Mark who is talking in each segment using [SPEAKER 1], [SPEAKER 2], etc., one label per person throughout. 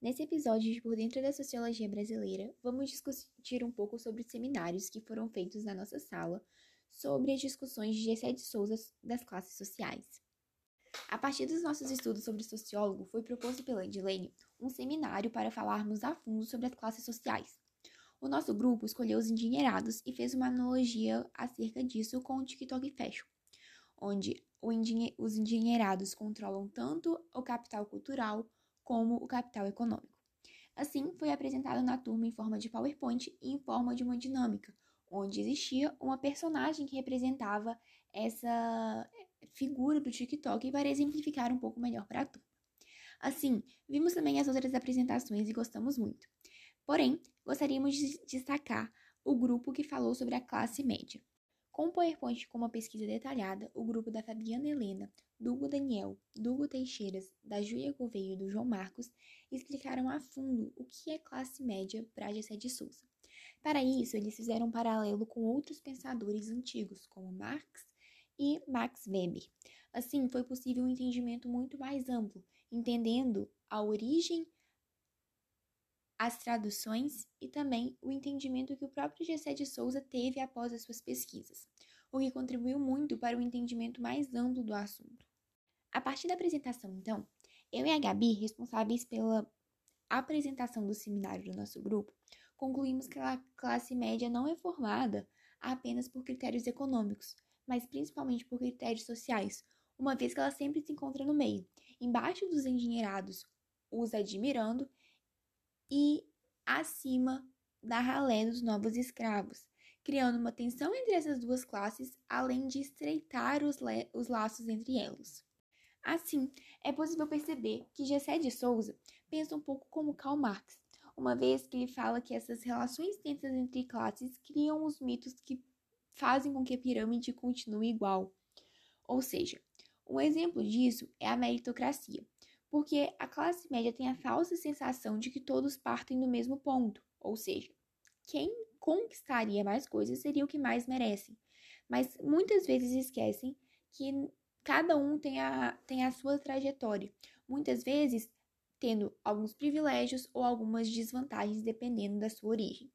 [SPEAKER 1] Nesse episódio de Por Dentro da Sociologia Brasileira, vamos discutir um pouco sobre os seminários que foram feitos na nossa sala sobre as discussões de Gessé de Souza das classes sociais. A partir dos nossos estudos sobre sociólogo, foi proposto pela Edilene um seminário para falarmos a fundo sobre as classes sociais. O nosso grupo escolheu os endinheirados e fez uma analogia acerca disso com o TikTok Fashion, onde os endinheirados controlam tanto o capital cultural como o capital econômico. Assim, foi apresentado na turma em forma de PowerPoint e em forma de uma dinâmica, onde existia uma personagem que representava essa figura do TikTok para exemplificar um pouco melhor para a turma. Assim, vimos também as outras apresentações e gostamos muito. Porém, gostaríamos de destacar o grupo que falou sobre a classe média. Com PowerPoint com uma pesquisa detalhada, o grupo da Fabiana Helena do Hugo Daniel, do Hugo Teixeiras, da Júlia Gouveia e do João Marcos explicaram a fundo o que é classe média para Gessé de Souza. Para isso, eles fizeram um paralelo com outros pensadores antigos, como Marx e Max Weber. Assim, foi possível um entendimento muito mais amplo, entendendo a origem, as traduções e também o entendimento que o próprio Gessé de Souza teve após as suas pesquisas, o que contribuiu muito para o entendimento mais amplo do assunto. A partir da apresentação, então, eu e a Gabi, responsáveis pela apresentação do seminário do nosso grupo, concluímos que a classe média não é formada apenas por critérios econômicos, mas principalmente por critérios sociais, uma vez que ela sempre se encontra no meio, embaixo dos endinheirados, os admirando, e acima da ralé dos novos escravos, criando uma tensão entre essas duas classes, além de estreitar os, os laços entre elas. Assim, é possível perceber que Gessé de Souza pensa um pouco como Karl Marx, uma vez que ele fala que essas relações tensas entre classes criam os mitos que fazem com que a pirâmide continue igual. Ou seja, um exemplo disso é a meritocracia, porque a classe média tem a falsa sensação de que todos partem do mesmo ponto, ou seja, quem conquistaria mais coisas seria o que mais merece. Mas muitas vezes esquecem que cada um tem a, tem a sua trajetória, muitas vezes tendo alguns privilégios ou algumas desvantagens dependendo da sua origem.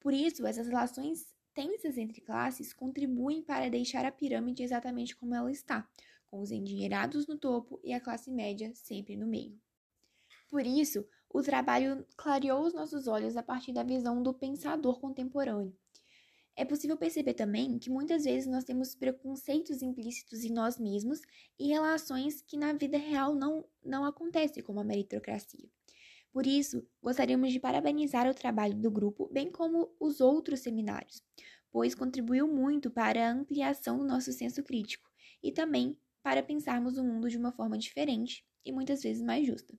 [SPEAKER 1] Por isso, essas relações tensas entre classes contribuem para deixar a pirâmide exatamente como ela está, com os endinheirados no topo e a classe média sempre no meio. Por isso, o trabalho clareou os nossos olhos a partir da visão do pensador contemporâneo, é possível perceber também que muitas vezes nós temos preconceitos implícitos em nós mesmos e relações que na vida real não, não acontecem, como a meritocracia. Por isso, gostaríamos de parabenizar o trabalho do grupo, bem como os outros seminários, pois contribuiu muito para a ampliação do nosso senso crítico e também para pensarmos o mundo de uma forma diferente e muitas vezes mais justa.